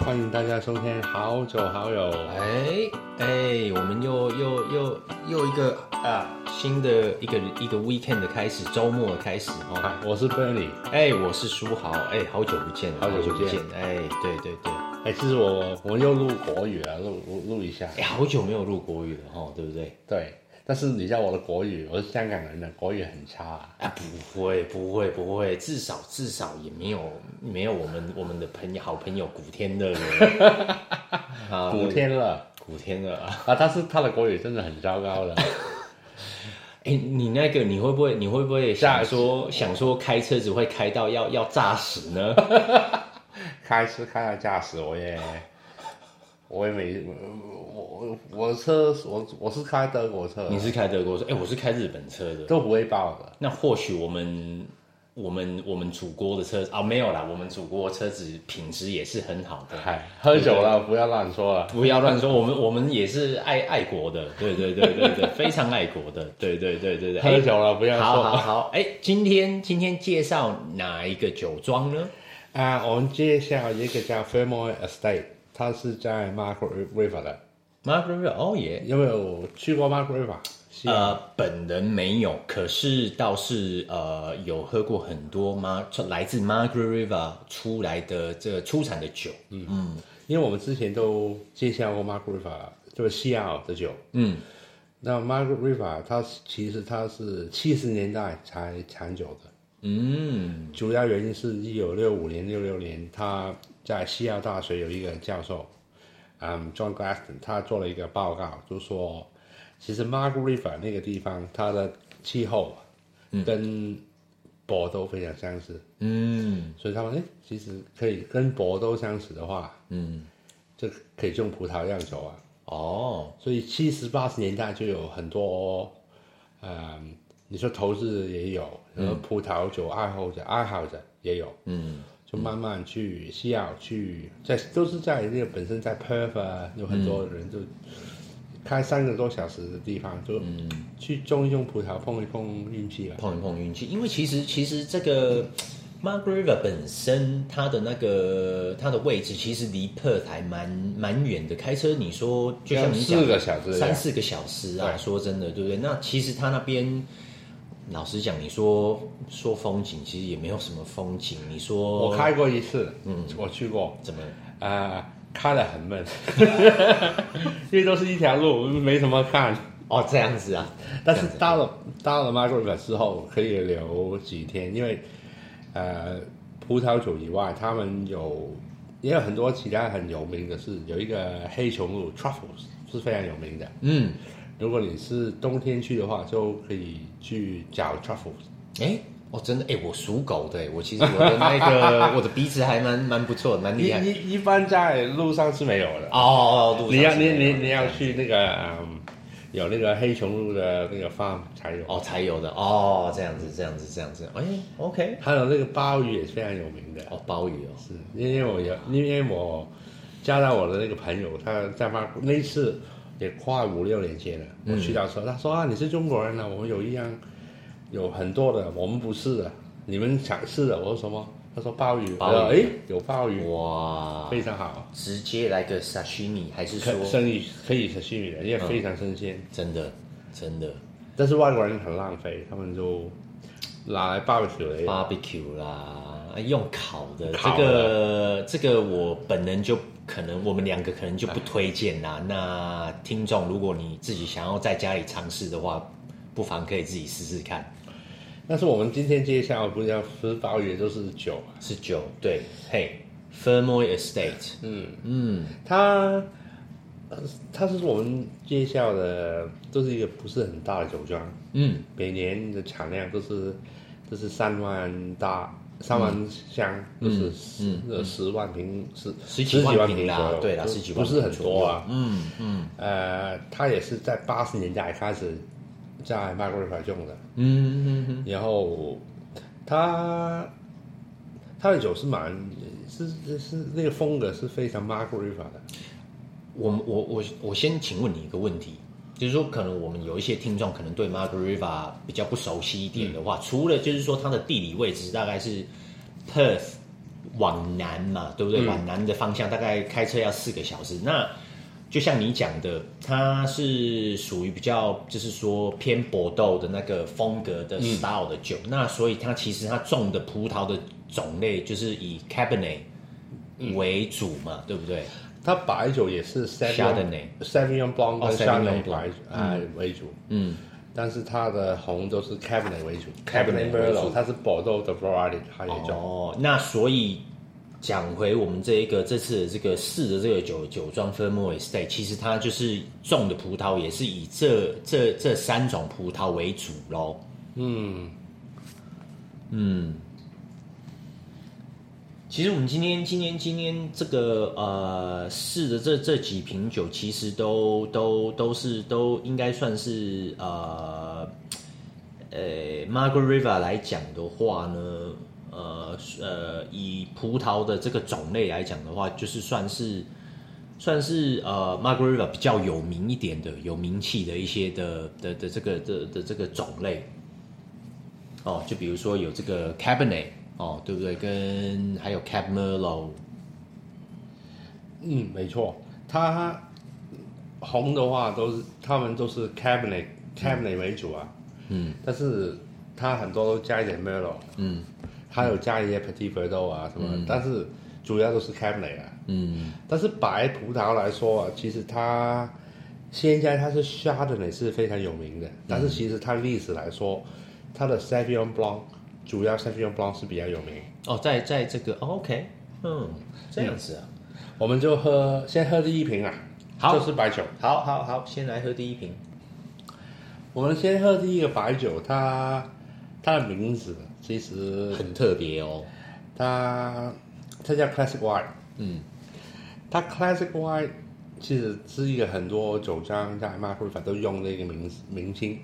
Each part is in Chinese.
欢迎大家收听《好酒好友》。哎哎，我们又又又又一个啊新的一个一个 weekend 的开始，周末的开始哦。啊、我是 Bernie，哎，我是书豪，哎，好久不见，好久不见，哎，对对对，哎，其实我我又录国语了，录录录一下，哎，好久没有录国语了哈，对不对？对。但是你知道我的国语，我是香港人的国语很差啊！啊不会不会不会，至少至少也没有没有我们我们的朋友好朋友古天乐的，古天乐古天乐啊！啊，但是他的国语真的很糟糕的。哎，你那个你会不会你会不会想说想说开车子会开到要要炸死呢？开车开到炸死我也。我也没，我我我车我我是开德国车，你是开德国车，哎，我是开日本车的，都不会爆的。那或许我们我们我们祖国的车啊、哦、没有啦，我们祖国的车子品质也是很好的。嗨，喝酒了不要乱说了，不要乱说，我们我们也是爱爱国的，对对对对对，非常爱国的，对对对对对。喝酒了不要说，好好好，哎，今天今天介绍哪一个酒庄呢？啊，我们介绍一个叫 Fermoy Estate。他是在 Margaret River 的，Margaret River 哦耶，有没有去过 Margaret River？呃，本人没有，可是倒是呃有喝过很多 Mar 来自 Margaret River 出来的这个出产的酒。嗯嗯，因为我们之前都介绍过 Margaret River 就是西澳的酒。嗯，那 Margaret River 它其实它是七十年代才产酒的。嗯，主要原因是一九六五年、六六年他。在西澳大学有一个教授，嗯，John Glaston，他做了一个报告，就说，其实 Margaret River 那个地方，它的气候跟波都非常相似，嗯，所以他们诶，其实可以跟波都相似的话，嗯，就可以种葡萄酿酒啊，哦，所以七十八十年代就有很多，嗯，你说投资也有，然后葡萄酒爱好者爱好者也有，嗯。慢慢去西澳去，在都是在那个本身在 Perth 啊，有很多人就开三个多小时的地方，就去种一种葡萄，碰一碰运气了，碰一碰运气。因为其实其实这个 Margaret River 本身它的那个它的位置其实离 Perth 还蛮蛮远的，开车你说就像你讲四个小时，三四个小时啊，说真的，对不对？那其实它那边。老实讲，你说说风景，其实也没有什么风景。你说我开过一次，嗯，我去过，怎么啊、呃？开得很闷，因为都是一条路，没什么看。哦，这样子啊。但是到了到了 River 之后，可以留几天，因为呃，葡萄酒以外，他们有也有很多其他很有名的是有一个黑熊路 Truffles 是非常有名的，嗯。如果你是冬天去的话，就可以去找 truffles。哎，哦，真的，哎，我属狗的，我其实我的那个 我的鼻子还蛮蛮不错，蛮厉害。一一一般在路上是没有的。哦，路上你要你你你要去那个嗯，有那个黑松露的那个 farm 才有。哦，才有的。哦，这样子，这样子，这样子。哎，OK。还有那个鲍鱼也是非常有名的。哦，鲍鱼哦，是因为我有，因为我加到我的那个朋友，他在那那次。也快五六年前了，我去到时候，他说啊，你是中国人呢，我们有一样，有很多的，我们不是的，你们想是的。我说什么？他说鲍鱼，鲍鱼，哎，有鲍鱼，哇，非常好，直接来个沙西米，还是说？生意可以沙西米的，因为非常新鲜，真的，真的。但是外国人很浪费，他们就拿来 barbecue，barbecue 啦，用烤的，这个这个我本人就。可能我们两个可能就不推荐啦。那听众，如果你自己想要在家里尝试的话，不妨可以自己试试看。但是我们今天介绍不是要吃鲍鱼，都是酒，是酒。对，嘿，Fermoy Estate。嗯嗯，它它是我们介绍的，都是一个不是很大的酒庄。嗯，每年的产量都是都是三万大。三万箱就是十十万瓶，十十几万瓶左右，对啦，十几万不是很多啊。嗯嗯，呃，他也是在八十年代开始在 Margaret River 种的。嗯嗯嗯，然后他他的酒是蛮是是是那个风格是非常 Margaret River 的。我我我我先请问你一个问题，就是说可能我们有一些听众可能对 Margaret River 比较不熟悉一点的话，除了就是说它的地理位置大概是 Perth 往南嘛，对不对？嗯、往南的方向大概开车要四个小时。那就像你讲的，它是属于比较就是说偏搏斗的那个风格的 style 的酒。嗯、那所以它其实它种的葡萄的种类就是以 Cabernet 为主嘛，嗯、对不对？它白酒也是 Sauvignon Sauvignon Blanc 跟 Chardonnay 白哎为主，嗯，但是它的红都是 Cabernet 为主，Cabernet Merlot 它是 Bordeaux 的 variety 它也种。哦，那所以讲回我们这一个这次的这个试的这个酒酒庄 Fermont Estate，其实它就是种的葡萄也是以这这这三种葡萄为主喽。嗯嗯。其实我们今天今天今天这个呃试的这这几瓶酒，其实都都都是都应该算是呃呃 Margaret River 来讲的话呢，呃呃以葡萄的这个种类来讲的话，就是算是算是呃 Margaret River 比较有名一点的、有名气的一些的的的这个的的这个种类。哦，就比如说有这个 Cabernet。哦，对不对？跟还有 Cap Merlot，嗯，没错，它红的话都是他们都是 Cabernet Cabernet 为主啊，嗯，但是它很多都加一点 Merlot，嗯，还有加一些 Petit Verdot 啊什么，嗯、但是主要都是 Cabernet 啊，嗯，但是白葡萄来说啊，其实它现在它是 Chardonnay 是非常有名的，嗯、但是其实它历史来说，它的 Sauvignon Blanc 主要 Sauvignon Blanc 是比较有名。哦，在在这个、哦、OK，嗯，这样子啊，嗯、我们就喝先喝第一瓶啊，好，这是白酒，好好好，先来喝第一瓶。我们先喝第一个白酒，它它的名字其实很特别哦，它它叫 Classic White，嗯，它 Classic White 其实是一个很多酒庄在 Margaret River 都用的一个名名称。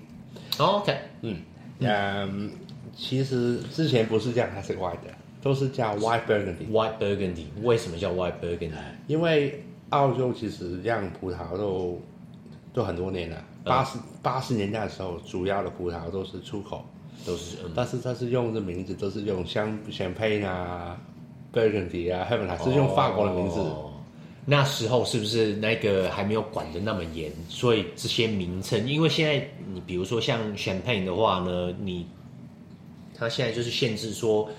哦、OK，嗯嗯。Um, 其实之前不是叫 Classic White 的，都是叫 White Burgundy。White Burgundy 为什么叫 White Burgundy？因为澳洲其实酿葡萄都都很多年了，八十八十年代的时候，主要的葡萄都是出口，都是，嗯、但是它是用的名字都是用香 Champagne 啊，Burgundy 啊，后面还是用法国的名字。哦。那时候是不是那个还没有管的那么严？所以这些名称，因为现在你比如说像 Champagne 的话呢，你它现在就是限制说，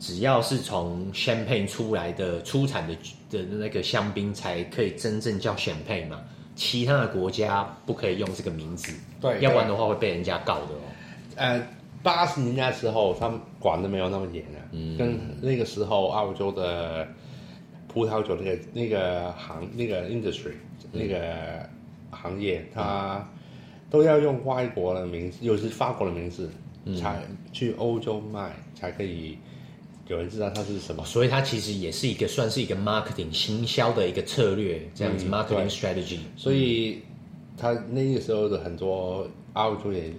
只要是从 Champagne 出来的出产的的那个香槟才可以真正叫 Champagne 嘛，其他的国家不可以用这个名字，对，要不然的话会被人家告的哦。呃，八十年代时候他们管的没有那么严啊，嗯，跟那个时候澳洲的葡萄酒那个那个行那个 industry 那个行业，它、嗯、都要用外国的名字，又是法国的名字。才去欧洲卖，才可以有人知道它是什么，所以它其实也是一个算是一个 marketing 行销的一个策略，这样子、嗯、marketing strategy。所以他那个时候的很多澳洲也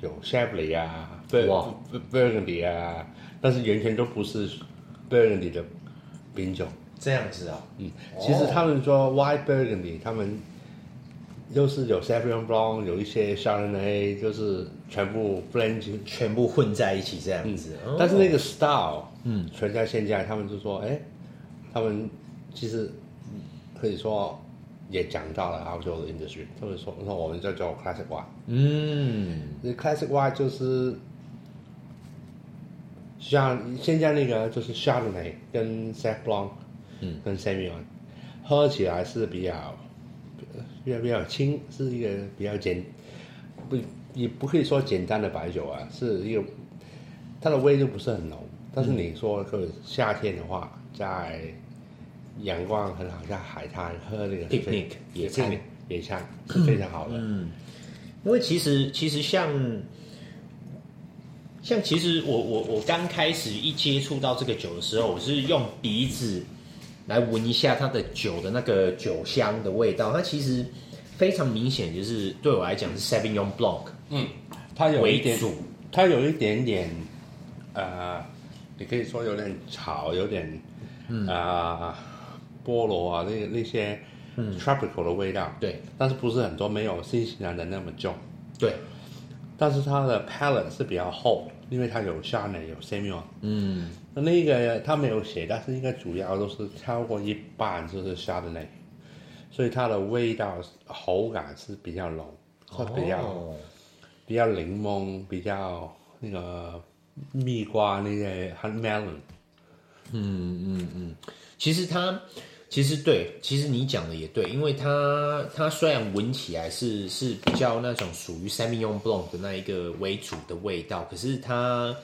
有 Chablis 啊哇，Burgundy 啊，但是完全都不是 Burgundy 的品种。这样子啊，嗯，其实他们说 White Burgundy，他们。又是有 Sauvignon Blanc，有一些 Chardonnay，就是全部 blend 全部混在一起这样子。嗯、但是那个 style，嗯，全在现在，他们就说，哎，他们其实可以说也讲到了澳洲的 industry，他们说，那我们叫做 Classic White。嗯，那 Classic White 就是像现在那个就是 Chardonnay 跟 Sauv Blanc，嗯，跟 Semillon，喝起来是比较。比较比较轻，是一个比较简，不也不可以说简单的白酒啊，是一个它的味就不是很浓。但是你说个夏天的话，在阳光很好，在海滩喝那个 picnic 野餐野餐是非常好的。嗯，因为其实其实像像其实我我我刚开始一接触到这个酒的时候，我是用鼻子。来闻一下它的酒的那个酒香的味道，它其实非常明显，就是对我来讲是 Sauvignon Blanc，嗯，它有一点，它有一点点，呃，你可以说有点草，有点，啊、呃，菠萝啊，那那些 tropical 的味道，对，但是不是很多，没有新西兰的那么重，对，但是它的 palate 是比较厚，因为它有 Chardonnay 有 Semillon。嗯，那那个它没有写，但是应该主要都是超过一半就是 Chardonnay，所以它的味道口感是比较浓，是比较、哦、比较柠檬，比较那个蜜瓜那些 honey melon。嗯嗯嗯，其实它。其实对，其实你讲的也对，因为它它虽然闻起来是是比较那种属于 Sauvignon Blanc 的那一个为主的味道，可是它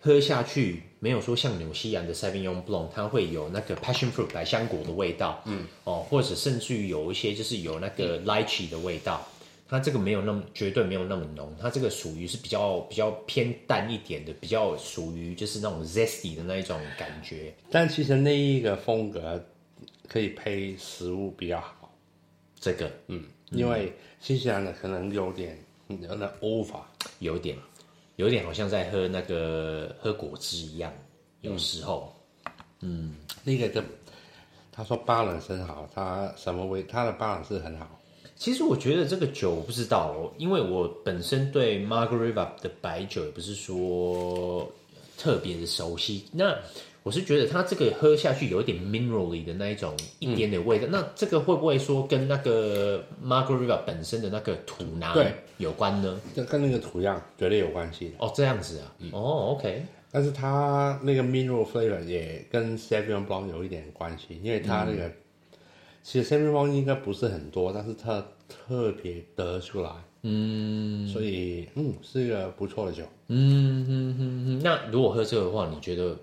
喝下去没有说像纽西兰的 Sauvignon Blanc，它会有那个 Passion Fruit 百香果的味道，嗯，哦，或者甚至于有一些就是有那个 Lychee 的味道，它这个没有那么绝对没有那么浓，它这个属于是比较比较偏淡一点的，比较属于就是那种 Zesty 的那一种感觉，但其实那一个风格。可以配食物比较好，这个，嗯，因为新西兰的可能有点有点 over，有点，有点好像在喝那个喝果汁一样，有时候，嗯，嗯那个的，他说 balance 很好，他什么味，他的 balance 很好。其实我觉得这个酒我不知道哦，因为我本身对 Margaret River 的白酒也不是说特别的熟悉，那。我是觉得它这个喝下去有一点 minerally 的那一种一点点味道，嗯、那这个会不会说跟那个 Margaret River 本身的那个土壤对。有关呢？这跟那个土壤绝对有关系的。哦，这样子啊，嗯、哦，OK，但是它那个 mineral flavor 也跟 Sauvignon Blanc 有一点关系，因为它那个、嗯、其实 Sauvignon Blanc 应该不是很多，但是它特别得出来，嗯，所以嗯是一个不错的酒，嗯嗯嗯嗯，那如果喝这个的话，你觉得？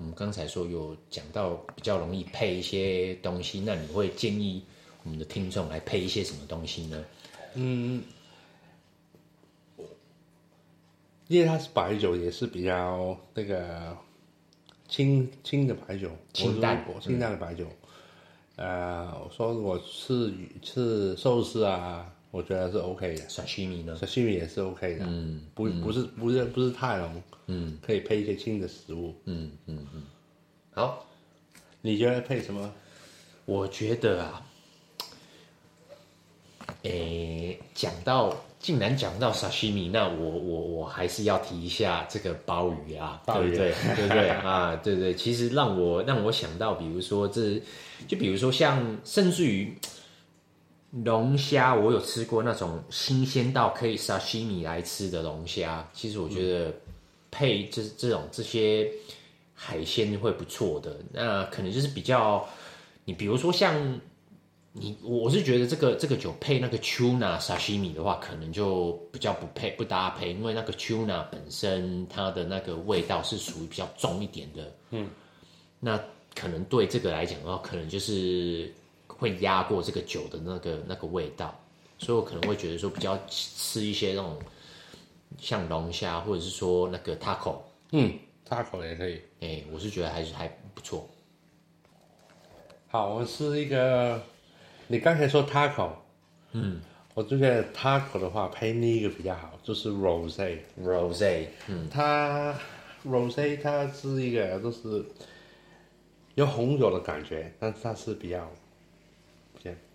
我们刚才说有讲到比较容易配一些东西，那你会建议我们的听众来配一些什么东西呢？嗯，因为它是白酒，也是比较那个清清的白酒，清淡清淡的白酒。嗯、呃，我说我吃吃寿司啊。我觉得是 OK 的，沙西米呢？沙西米也是 OK 的，嗯，不不是不是不是太浓，嗯，可以配一些轻的食物，嗯嗯嗯。好，你觉得配什么？我觉得啊，诶，讲到竟然讲到沙西米，那我我我还是要提一下这个鲍鱼啊，鲍鱼对不对？对不对啊？对对，其实让我让我想到，比如说这，就比如说像甚至于。龙虾，我有吃过那种新鲜到可以沙西米来吃的龙虾。其实我觉得配这这种这些海鲜会不错的。那可能就是比较，你比如说像你，我是觉得这个这个酒配那个 tuna 沙西米的话，可能就比较不配不搭配，因为那个 tuna 本身它的那个味道是属于比较重一点的。嗯，那可能对这个来讲的话，可能就是。会压过这个酒的那个那个味道，所以我可能会觉得说比较吃一些那种像龙虾，或者是说那个 taco，嗯，taco 也可以，哎、欸，我是觉得还是还不错。好，我是一个，你刚才说 taco，嗯，我就觉得 taco 的话配那一个比较好，就是 rose，rose，嗯，它 rose 它是一个就是有红酒的感觉，但是它是比较。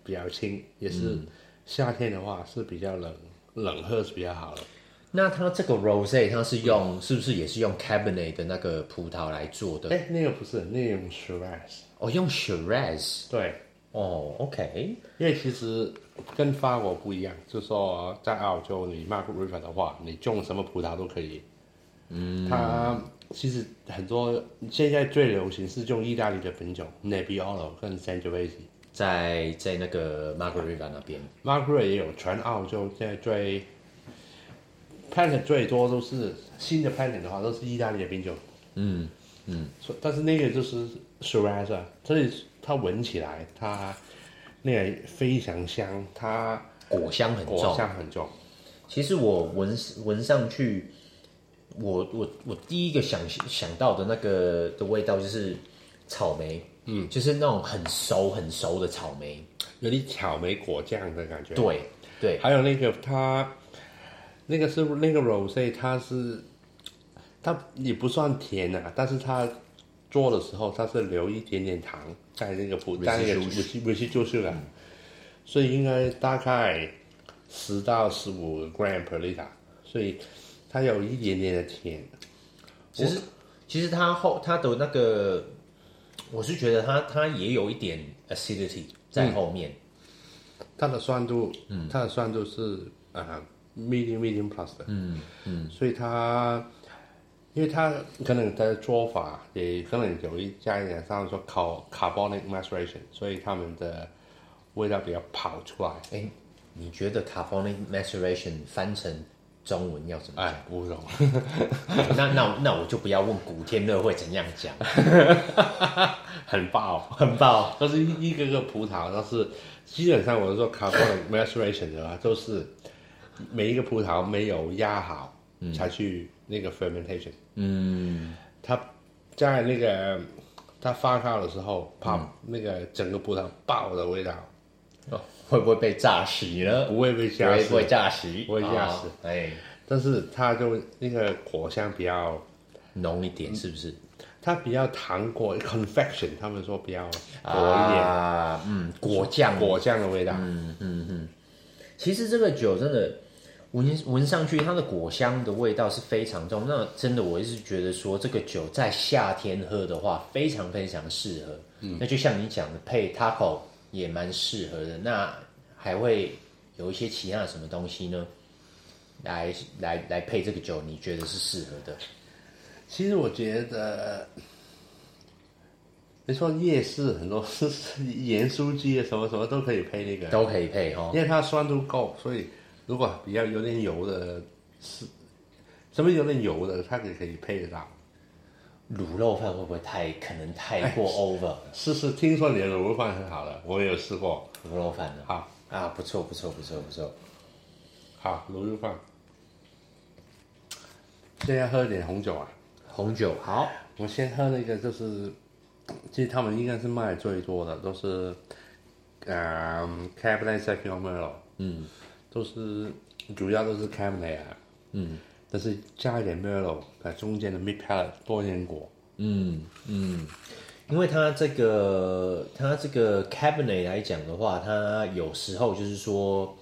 比较轻，也是夏天的话是比较冷，嗯、冷喝是比较好的。那它这个 rose 它是用、嗯、是不是也是用 cabernet 的那个葡萄来做的？哎，那个不是，那个用 shiraz。哦，用 shiraz。对。哦，OK。因为其实跟法国不一样，就是说在澳洲你 Margaret River 的话，你种什么葡萄都可以。嗯。它其实很多现在最流行是用意大利的品种 Nebbiolo 跟 Sangiovese 在在那个 Margaret 那边，Margaret 也有全澳洲现在最 planting 最多都是新的 planting 的话都是意大利的冰酒，嗯嗯，但是那个就是 Shiraz，所以它闻起来它那个非常香，它果香很重，果香很重。其实我闻闻上去，我我我第一个想想到的那个的味道就是草莓。嗯，就是那种很熟很熟的草莓，有点草莓果酱的感觉。对对，还有那个它，那个是那个 rose，它是它也不算甜啊，但是它做的时候它是留一点点糖在那个葡，在那个维西维西就是了，所以应该大概十到十五 gram per liter，所以它有一点点的甜。其实其实它后它的那个，我是觉得它它也有一点 acidity 在后面。嗯、它的酸度，嗯，它的酸度是啊、uh, medium medium plus 的，嗯嗯，所以它。因为它可能它的做法也可能有一加一点，像说考 carbonic maceration，所以他们的味道比较跑出来。哎，你觉得 carbonic maceration 翻成中文要怎么讲？哎，乌龙。那那那我就不要问古天乐会怎样讲。很爆，很爆，都是一一个个葡萄，都是基本上我是说 carbonic maceration 的 话，都是每一个葡萄没有压好，嗯，才去那个 fermentation。嗯，它在那个它发酵的时候，怕那个整个葡萄爆的味道，哦，会不会被炸死呢？不会被炸死，不会炸死，不会炸死。哎，但是它就那个果香比较浓一点，是不是？它比较糖果 confection，他们说比较果一点啊，嗯，果酱果酱的味道。嗯嗯嗯，其实这个酒真的。闻闻上去，它的果香的味道是非常重。那真的，我一直觉得说，这个酒在夏天喝的话，非常非常适合。嗯，那就像你讲的，配 taco 也蛮适合的。那还会有一些其他的什么东西呢？来来来配这个酒，你觉得是适合的？其实我觉得，你说夜市很多是盐酥鸡啊，什么什么都可以配那个，都可以配哈，因为它酸度够，所以。如果比较有点油的，是什么有点油的，它也可以配得到。卤肉饭会不会太可能太过 over？试试，听说你的卤肉饭很好的，我也有试过卤肉饭的。好啊，不错不错不错不错。好，卤肉饭。现在喝点红酒啊，红酒好。我先喝那个，就是其实他们应该是卖最多的，都是嗯 Cabernet Sauvignon Merlot 嗯。都是主要都是 Cabernet 啊，嗯，但是加一点 Merlot 在中间的 Mid Palate 多一点果，嗯嗯，因为它这个它这个 Cabernet 来讲的话，它有时候就是说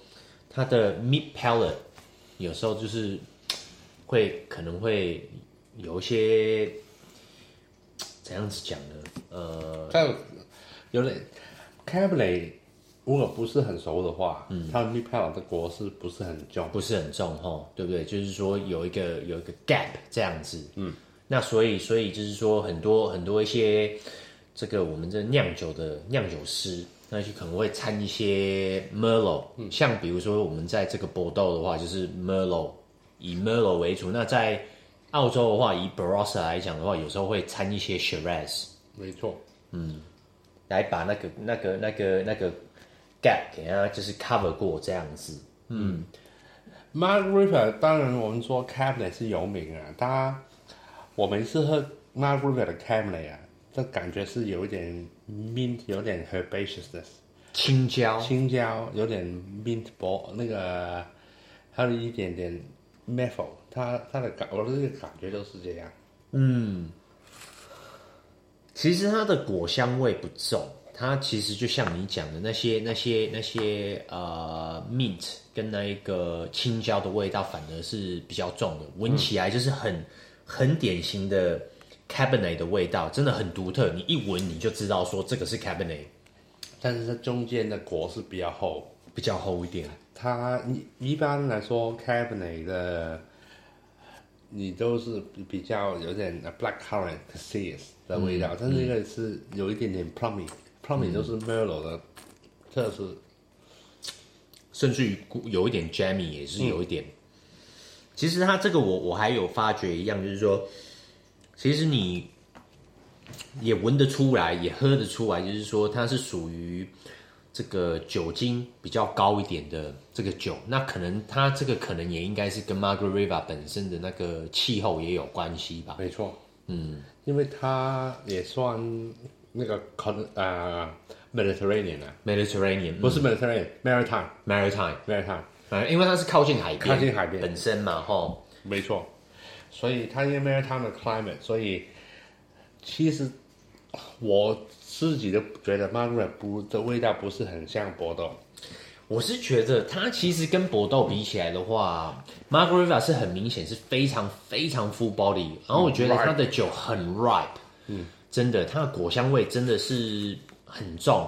它的 Mid Palate 有时候就是会可能会有一些怎样子讲呢？呃，它有有点 Cabernet。如果不是很熟的话，嗯，它的 Mid Palate 的国是不是很重，不是很重哈，对不对？就是说有一个有一个 gap 这样子，嗯，那所以所以就是说很多很多一些这个我们这酿酒的酿酒师，那就可能会掺一些 Merlot，嗯，像比如说我们在这个 Bordeaux 的话，就是 Merlot 以 Merlot 为主，那在澳洲的话，以 Barossa 来讲的话，有时候会掺一些 Shiraz，没错，嗯，来把那个那个那个那个。Gap 给它就是 cover 过这样子，嗯，Margaret River 当然我们说 Cabernet 是有名啊，他我每次喝 Margaret River 的 Cabernet 啊，这感觉是有一点 mint，有点 herbaceousness，青椒，青椒有点 mint ball 那个，还有一点点 maple，它它的感我的这个感觉都是这样，嗯，其实它的果香味不重。它其实就像你讲的那些、那些、那些呃，mint 跟那一个青椒的味道，反而是比较重的，闻起来就是很、嗯、很典型的 Cabernet 的味道，真的很独特。你一闻你就知道说这个是 Cabernet，但是它中间的果是比较厚，比较厚一点。它一一般来说 Cabernet 的，你都是比较有点 blackcurrant cassis 的味道，嗯、但是这个是有一点点 plummy。Plummy 都是 Merlot 的特色，嗯、甚至于有一点 Jammy 也是有一点。嗯、其实它这个我我还有发觉一样，就是说，其实你也闻得出来，也喝得出来，就是说它是属于这个酒精比较高一点的这个酒。那可能它这个可能也应该是跟 Margaret River 本身的那个气候也有关系吧？没错，嗯，因为它也算。那个 con 啊，Mediterranean 啊，Mediterranean 不是 Mediterranean，Maritime，Maritime，Maritime，啊，因为它是靠近海边，靠近海边本身嘛，吼，没错，所以它因为 Maritime 的 climate，所以其实我自己都觉得 Margaret 不的味道不是很像波多，我是觉得它其实跟搏斗比起来的话，Margaret 是很明显是非常非常 full body，然后我觉得它的酒很 ripe，嗯，真的，它的果香味真的是很重。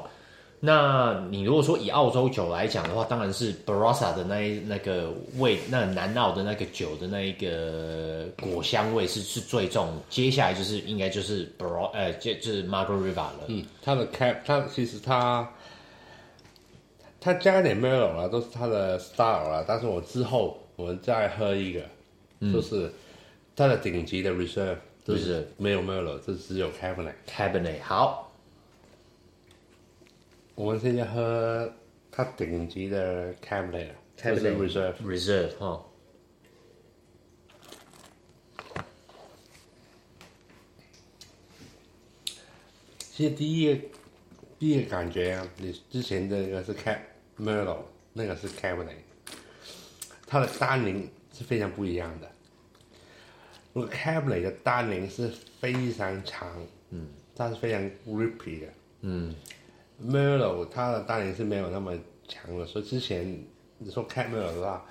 那你如果说以澳洲酒来讲的话，当然是 Barossa 的那一那个味，那南澳的那个酒的那一个果香味是是最重。接下来就是应该就是 Barossa 呃，就就是 Margaret River 了。嗯，它的 cap，它其实它它加点 Merlot 啦，都是它的 style 啦。但是我之后我们再喝一个，嗯、就是它的顶级的 Reserve，就是没有 Merlot，这只有 Cabernet。Cabernet 好。我们现在喝它顶级的 Cabernet，Cabernet Reserve，Reserve 哈。其实第一个第一个感觉啊，你之前的那个是 Cab Merlot，那个是 Cabernet，它的单宁是非常不一样的。那个 Cabernet 的单宁是非常长，嗯，它是非常 rippy 的，嗯。Merlot 它的单宁是没有那么强的，所以之前你说 Merlot 的话，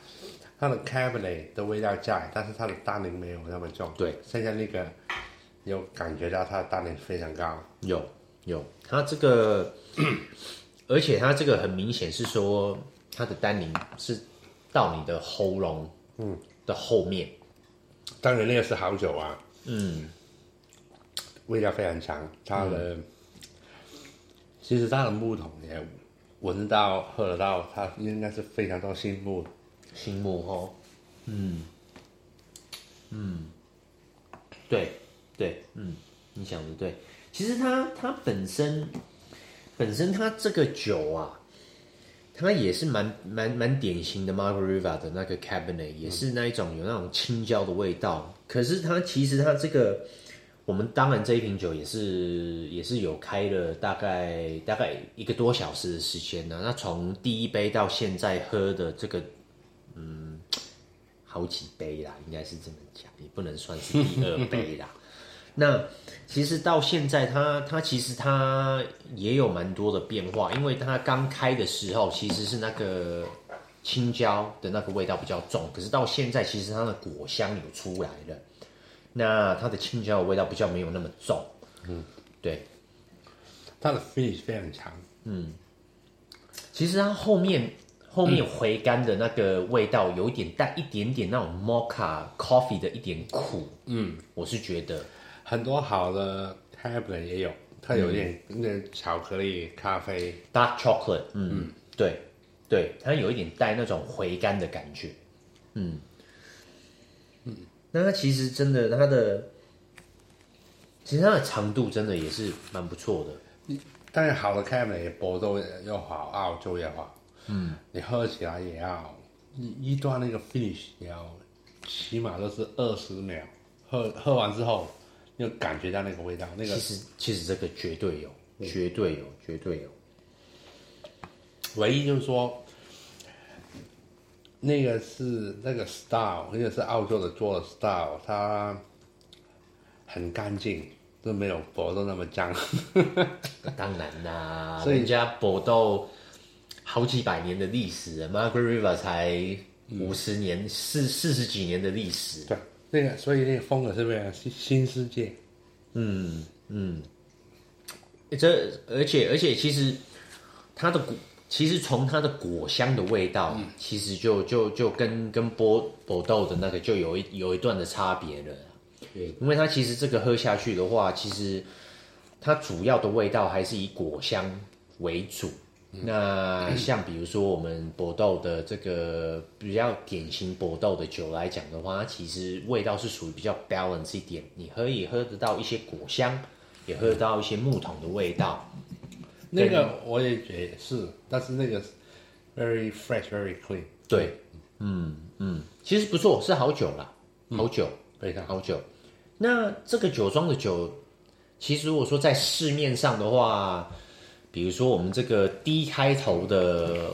它的 Cabernet 的味道在，但是它的单宁没有那么重。对，剩下那个有感觉到它的单宁非常高。有有，它这个，而且它这个很明显是说它的单宁是到你的喉咙嗯的后面。嗯、当然那个是好酒啊，嗯，味道非常强，它的。嗯其实它的木桶也闻得到、喝得到，它应该是非常多新木，新木哦。嗯，嗯，对对，嗯，你想的对。其实它它本身本身它这个酒啊，它也是蛮蛮蛮典型的 Margaret River 的那个 Cabernet，也是那一种有那种青椒的味道。可是它其实它这个。我们当然这一瓶酒也是也是有开了大概大概一个多小时的时间呢。那从第一杯到现在喝的这个，嗯，好几杯啦，应该是这么讲，也不能算是第二杯啦。那其实到现在它，它它其实它也有蛮多的变化，因为它刚开的时候其实是那个青椒的那个味道比较重，可是到现在其实它的果香有出来了。那它的青椒的味道比较没有那么重，嗯，对，它的 finish 非常强，嗯，其实它后面后面回甘的那个味道有一点带一点点那种 mocha coffee 的一点苦，嗯，我是觉得很多好的 Cabernet 也有，它有一点那个巧克力咖啡 dark chocolate，嗯，嗯对对，它有一点带那种回甘的感觉，嗯。嗯那它其实真的，它的其实它的长度真的也是蛮不错的。但是好的 Cabernet 波豆又好，澳洲也好，嗯，你喝起来也要一一段那个 finish 也要起码都是二十秒，喝喝完之后又感觉到那个味道。那个其实其实这个绝对有，嗯、绝对有，绝对有。唯一就是说。那个是那个 style，那个是澳洲的做的 style，它很干净，都没有搏斗那么脏。当然啦，所以人家搏斗好几百年的历史，Margaret River 才五十年，四四十几年的历史。对，那个所以那个风格是不是新新世界？嗯嗯，这而且而且其实它的果。其实从它的果香的味道，嗯、其实就就就跟跟波波豆的那个就有一有一段的差别了。对，因为它其实这个喝下去的话，其实它主要的味道还是以果香为主。嗯、那像比如说我们搏斗的这个比较典型搏斗的酒来讲的话，它其实味道是属于比较 balance 一点，你可以喝得到一些果香，也喝得到一些木桶的味道。那个我也觉得是，但是那个 very fresh, very clean。对，嗯嗯，其实不错，是好酒啦，好酒，非常好酒。那这个酒庄的酒，其实如果说在市面上的话，比如说我们这个 D 开头的，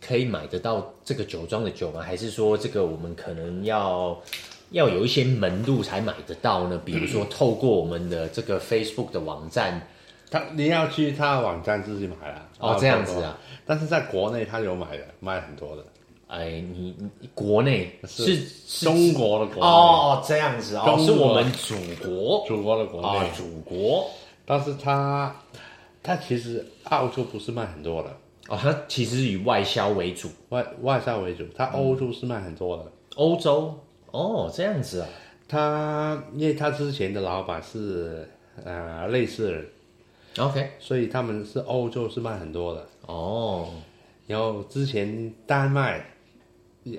可以买得到这个酒庄的酒吗？还是说这个我们可能要要有一些门路才买得到呢？比如说透过我们的这个 Facebook 的网站。他你要去他的网站自己买啊。哦，这样子啊。但是在国内他有买的，卖很多的。哎，你你国内是是中国的国哦哦，这样子哦，是我们祖国祖国的国内祖国。但是他他其实澳洲不是卖很多的哦，它其实以外销为主，外外销为主。它欧洲是卖很多的，欧洲哦，这样子啊。他因为他之前的老板是呃类似人，OK，所以他们是欧洲是卖很多的哦。然后之前丹麦。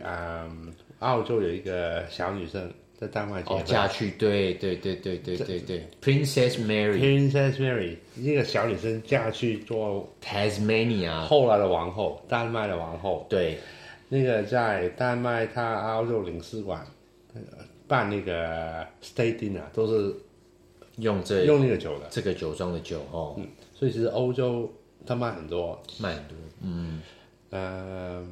嗯，澳洲有一个小女生在丹麦结婚，嫁去，对对对对对对对，Princess Mary，Princess Mary，一个小女生嫁去做 Tasmania 后来的王后，丹麦的王后。对，那个在丹麦，他澳洲领事馆办那个 State Dinner 都是用这用那个酒的，这个酒庄的酒哦。嗯，所以其实欧洲他卖很多，卖很多。嗯呃。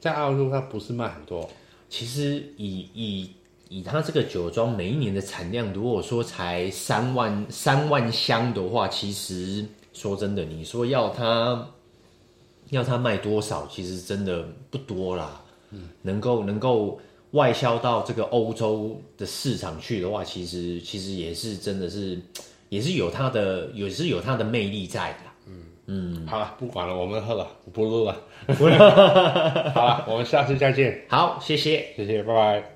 在澳洲，它不是卖很多。其实以以以它这个酒庄每一年的产量，如果说才三万三万箱的话，其实说真的，你说要它要它卖多少，其实真的不多啦。嗯，能够能够外销到这个欧洲的市场去的话，其实其实也是真的是也是有它的也是有它的魅力在的。嗯，好了，不管了，我们喝了，不录了。好了，我们下次再见。好，谢谢，谢谢，拜拜。